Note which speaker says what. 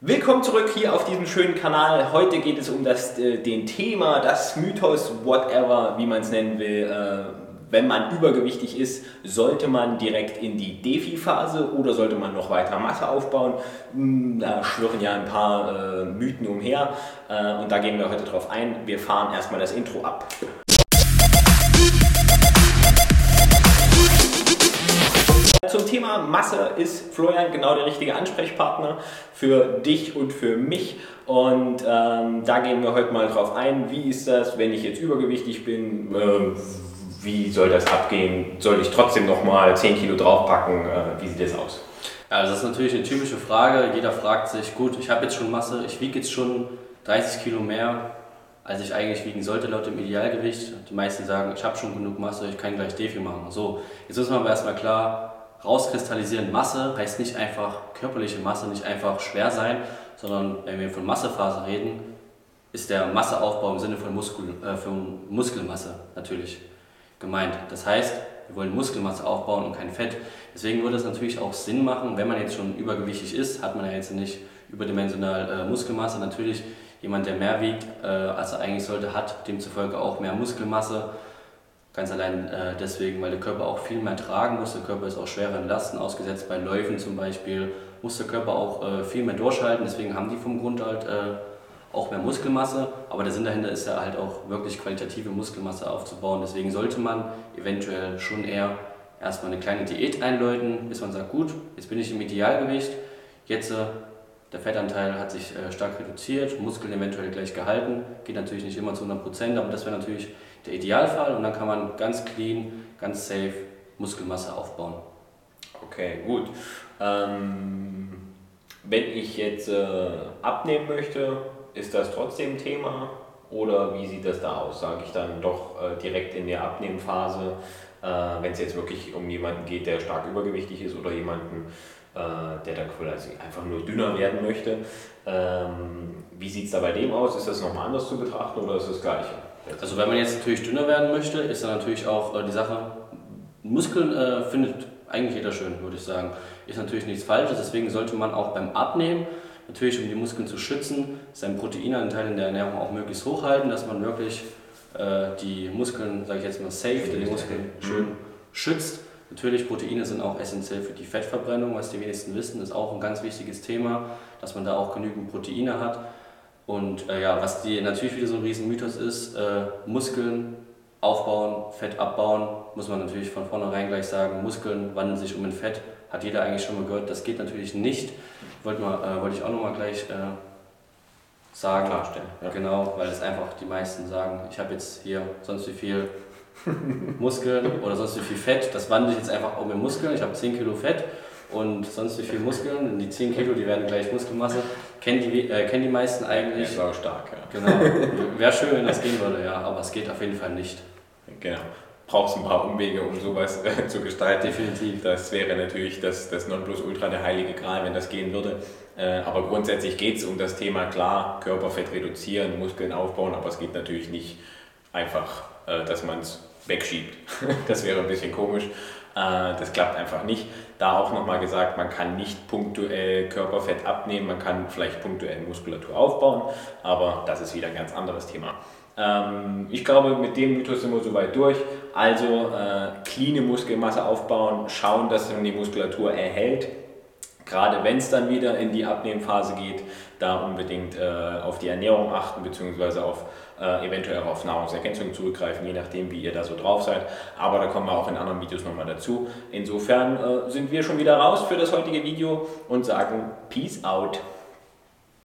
Speaker 1: Willkommen zurück hier auf diesem schönen Kanal. Heute geht es um das äh, den Thema, das Mythos, whatever, wie man es nennen will. Äh, wenn man übergewichtig ist, sollte man direkt in die Defi-Phase oder sollte man noch weiter Masse aufbauen? Hm, da schwirren ja ein paar äh, Mythen umher und da gehen wir heute drauf ein. Wir fahren erstmal das Intro ab. Zum Thema Masse ist Florian genau der richtige Ansprechpartner für dich und für mich. Und ähm, da gehen wir heute mal drauf ein. Wie ist das, wenn ich jetzt übergewichtig bin? Ähm, wie soll das abgehen? Soll ich trotzdem nochmal 10 Kilo draufpacken? Äh, wie sieht das aus?
Speaker 2: Ja, das ist natürlich eine typische Frage. Jeder fragt sich, gut, ich habe jetzt schon Masse, ich wiege jetzt schon 30 Kilo mehr, als ich eigentlich wiegen sollte laut dem Idealgewicht. Die meisten sagen, ich habe schon genug Masse, ich kann gleich Defi machen. So, jetzt müssen wir aber erstmal klar rauskristallisieren. Masse heißt nicht einfach körperliche Masse, nicht einfach schwer sein, sondern wenn wir von Massephase reden, ist der Masseaufbau im Sinne von, Muskel, äh, von Muskelmasse natürlich gemeint. Das heißt, wir wollen Muskelmasse aufbauen und kein Fett. Deswegen würde es natürlich auch Sinn machen, wenn man jetzt schon übergewichtig ist, hat man ja jetzt nicht überdimensional äh, Muskelmasse. Natürlich jemand, der mehr wiegt, äh, als er eigentlich sollte, hat demzufolge auch mehr Muskelmasse. Ganz allein äh, deswegen, weil der Körper auch viel mehr tragen muss. Der Körper ist auch schwereren Lasten ausgesetzt. Bei Läufen zum Beispiel muss der Körper auch äh, viel mehr durchhalten. Deswegen haben die vom Grund halt äh, auch mehr Muskelmasse. Aber der Sinn dahinter ist ja halt auch wirklich qualitative Muskelmasse aufzubauen. Deswegen sollte man eventuell schon eher erstmal eine kleine Diät einläuten, bis man sagt, gut, jetzt bin ich im Idealgewicht. Jetzt äh, der Fettanteil hat sich äh, stark reduziert, Muskeln eventuell gleich gehalten. Geht natürlich nicht immer zu 100 Prozent, aber das wäre natürlich der Idealfall und dann kann man ganz clean, ganz safe Muskelmasse aufbauen.
Speaker 1: Okay, gut. Ähm, wenn ich jetzt äh, abnehmen möchte, ist das trotzdem Thema? Oder wie sieht das da aus? Sage ich dann doch äh, direkt in der Abnehmphase, äh, wenn es jetzt wirklich um jemanden geht, der stark übergewichtig ist oder jemanden, der dann quasi einfach nur dünner werden möchte. Ähm, wie sieht es da bei dem aus? Ist das nochmal anders zu betrachten oder ist das Gleiche?
Speaker 2: Also wenn man jetzt natürlich dünner werden möchte, ist dann natürlich auch äh, die Sache, Muskeln äh, findet eigentlich jeder schön, würde ich sagen. Ist natürlich nichts Falsches, deswegen sollte man auch beim Abnehmen, natürlich um die Muskeln zu schützen, seinen Proteinanteil in der Ernährung auch möglichst hochhalten, dass man wirklich äh, die Muskeln, sage ich jetzt mal, safe, die Muskeln schön schützt. Natürlich, Proteine sind auch essentiell für die Fettverbrennung, was die wenigsten wissen, ist auch ein ganz wichtiges Thema, dass man da auch genügend Proteine hat. Und äh, ja, was die natürlich wieder so ein Riesenmythos ist, äh, Muskeln aufbauen, Fett abbauen, muss man natürlich von vornherein gleich sagen, Muskeln wandeln sich um in Fett, hat jeder eigentlich schon mal gehört, das geht natürlich nicht. Wollte, mal, äh, wollte ich auch nochmal gleich äh, sagen. Klarstellen. Ja. Genau, weil es einfach die meisten sagen, ich habe jetzt hier sonst wie viel Muskeln oder sonst wie viel Fett, das wandle ich jetzt einfach um in Muskeln, ich habe 10 Kilo Fett und sonst wie viel Muskeln. Die 10 Kilo, die werden gleich Muskelmasse. Kennen die, äh, kennen die meisten eigentlich.
Speaker 1: Ja, stark, ja.
Speaker 2: Genau. Wäre schön, wenn das gehen würde, ja, aber es geht auf jeden Fall nicht.
Speaker 1: Genau. Brauchst ein paar Umwege, um sowas äh, zu gestalten. Definitiv. Das wäre natürlich das, das Nonplusultra, der heilige Gral, wenn das gehen würde. Äh, aber grundsätzlich geht es um das Thema, klar, Körperfett reduzieren, Muskeln aufbauen, aber es geht natürlich nicht einfach, äh, dass man es wegschiebt. das wäre ein bisschen komisch. Äh, das klappt einfach nicht. Da auch nochmal gesagt, man kann nicht punktuell Körperfett abnehmen, man kann vielleicht punktuell Muskulatur aufbauen, aber das ist wieder ein ganz anderes Thema. Ähm, ich glaube, mit dem Mythos sind wir soweit durch. Also äh, cleane Muskelmasse aufbauen, schauen, dass man die Muskulatur erhält. Gerade wenn es dann wieder in die Abnehmphase geht, da unbedingt äh, auf die Ernährung achten, beziehungsweise auf äh, eventuell auf Nahrungsergänzung zurückgreifen, je nachdem, wie ihr da so drauf seid. Aber da kommen wir auch in anderen Videos nochmal dazu. Insofern äh, sind wir schon wieder raus für das heutige Video und sagen Peace out.